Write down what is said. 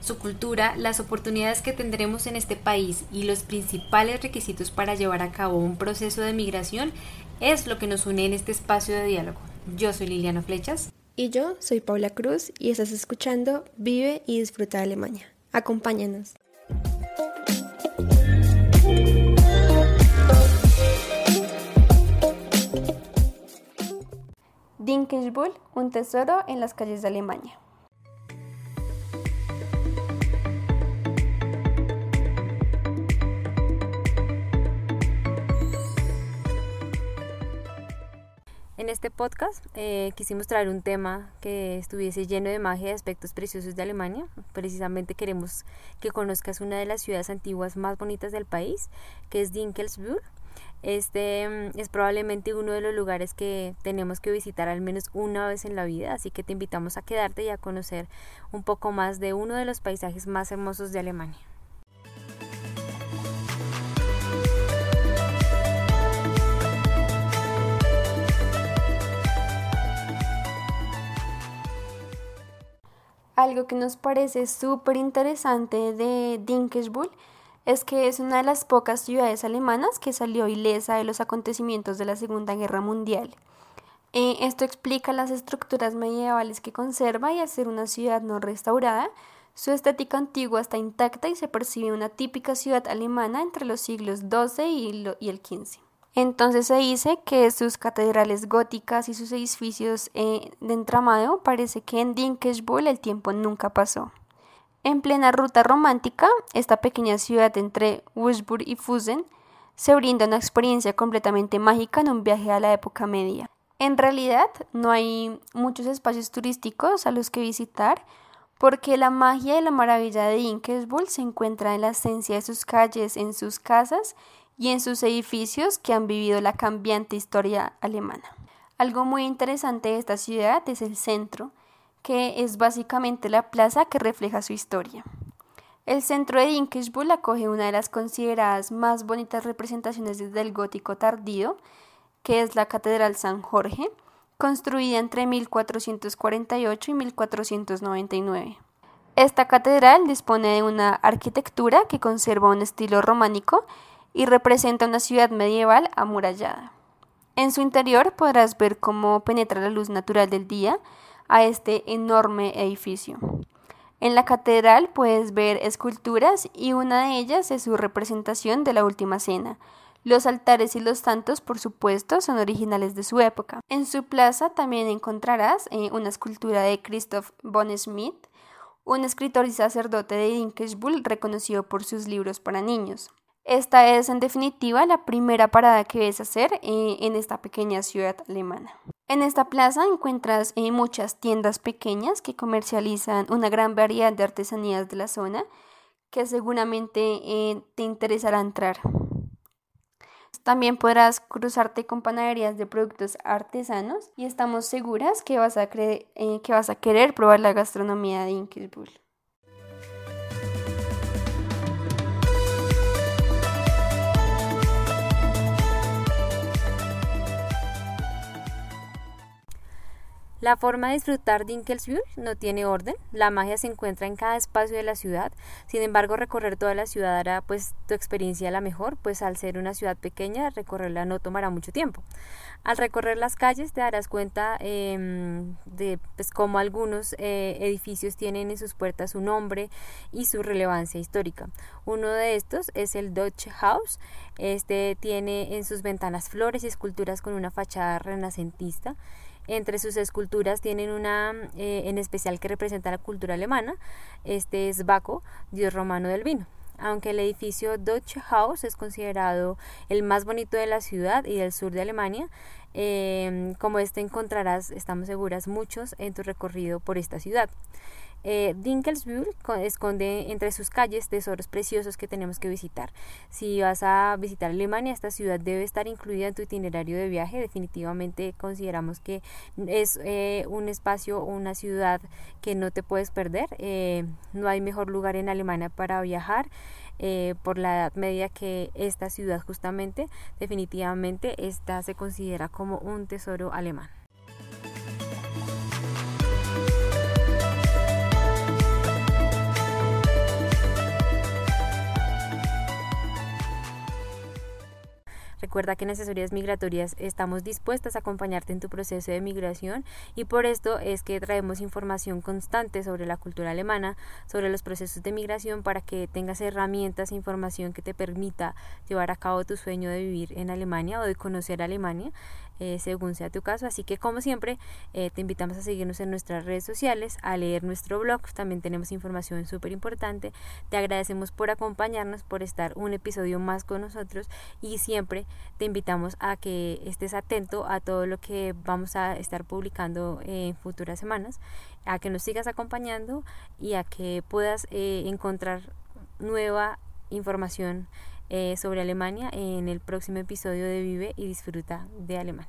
Su cultura, las oportunidades que tendremos en este país y los principales requisitos para llevar a cabo un proceso de migración es lo que nos une en este espacio de diálogo. Yo soy Liliana Flechas. Y yo soy Paula Cruz y estás escuchando Vive y Disfruta de Alemania. Acompáñanos. Dinkelsbull, un tesoro en las calles de Alemania. En este podcast eh, quisimos traer un tema que estuviese lleno de magia y aspectos preciosos de Alemania. Precisamente queremos que conozcas una de las ciudades antiguas más bonitas del país, que es Dinkelsburg. Este mm, es probablemente uno de los lugares que tenemos que visitar al menos una vez en la vida, así que te invitamos a quedarte y a conocer un poco más de uno de los paisajes más hermosos de Alemania. Algo que nos parece súper interesante de Dinkelsbull es que es una de las pocas ciudades alemanas que salió ilesa de los acontecimientos de la Segunda Guerra Mundial. Eh, esto explica las estructuras medievales que conserva y al ser una ciudad no restaurada, su estética antigua está intacta y se percibe una típica ciudad alemana entre los siglos XII y, el XV. Entonces se dice que sus catedrales góticas y sus edificios eh, de entramado parece que en Dinkelsbull el tiempo nunca pasó. En plena ruta romántica, esta pequeña ciudad entre Wurzburg y Fusen se brinda una experiencia completamente mágica en un viaje a la época media. En realidad, no hay muchos espacios turísticos a los que visitar, porque la magia y la maravilla de Dinkelsbull se encuentra en la esencia de sus calles, en sus casas y en sus edificios que han vivido la cambiante historia alemana. Algo muy interesante de esta ciudad es el centro, que es básicamente la plaza que refleja su historia. El centro de Dinkelsbull acoge una de las consideradas más bonitas representaciones del gótico tardío, que es la Catedral San Jorge, construida entre 1448 y 1499. Esta catedral dispone de una arquitectura que conserva un estilo románico y representa una ciudad medieval amurallada. En su interior podrás ver cómo penetra la luz natural del día, a este enorme edificio. En la catedral puedes ver esculturas y una de ellas es su representación de la Última Cena. Los altares y los santos, por supuesto, son originales de su época. En su plaza también encontrarás eh, una escultura de Christoph von Schmidt, un escritor y sacerdote de Dinkelsbull reconocido por sus libros para niños. Esta es, en definitiva, la primera parada que debes hacer eh, en esta pequeña ciudad alemana. En esta plaza encuentras eh, muchas tiendas pequeñas que comercializan una gran variedad de artesanías de la zona que seguramente eh, te interesará entrar. También podrás cruzarte con panaderías de productos artesanos y estamos seguras que vas a, querer probar la gastronomía de Inkisbull. La forma de disfrutar Dinkelsbühl no tiene orden, la magia se encuentra en cada espacio de la ciudad, sin embargo recorrer toda la ciudad hará pues tu experiencia la mejor, pues al ser una ciudad pequeña recorrerla no tomará mucho tiempo. Al recorrer las calles te darás cuenta em, de pues, cómo algunos eh, edificios tienen en sus puertas su nombre y su relevancia histórica. Uno de estos es el Deutsche Haus, este tiene en sus ventanas flores y esculturas con una fachada renacentista. Entre sus esculturas tienen una eh, en especial que representa la cultura alemana. Este es Baco, dios romano del vino. Aunque el edificio Deutsche Haus es considerado el más bonito de la ciudad y del sur de Alemania, em, como este encontrarás, estamos seguras, muchos en tu recorrido por esta ciudad. Eh, esconde entre sus calles tesoros preciosos que tenemos que visitar. Si vas a visitar Alemania, esta ciudad debe estar incluida en tu itinerario de viaje. Definitivamente consideramos que es eh, un espacio una ciudad que no te puedes perder. Eh, no hay mejor lugar en Alemania para viajar. por la edad media que esta ciudad justamente definitivamente esta se considera como un tesoro alemán. Recuerda que en Asesorías Migratorias estamos dispuestas a acompañarte en tu proceso de migración y por esto es que traemos información constante sobre la cultura alemana, sobre los procesos de migración para que tengas herramientas e información que te permita llevar a cabo tu sueño de vivir en Alemania o de conocer Alemania. Eh, según sea tu caso. Así que como siempre, eh, te invitamos a seguirnos en nuestras redes sociales, a leer nuestro blog, también tenemos información súper importante. Te agradecemos por acompañarnos, por estar un episodio más con nosotros y siempre te invitamos a que estés atento a todo lo que vamos a estar publicando en futuras semanas, a que nos sigas acompañando y a que puedas eh, encontrar nueva información eh, sobre Alemania en el próximo episodio de Vive y Disfruta de Alemania.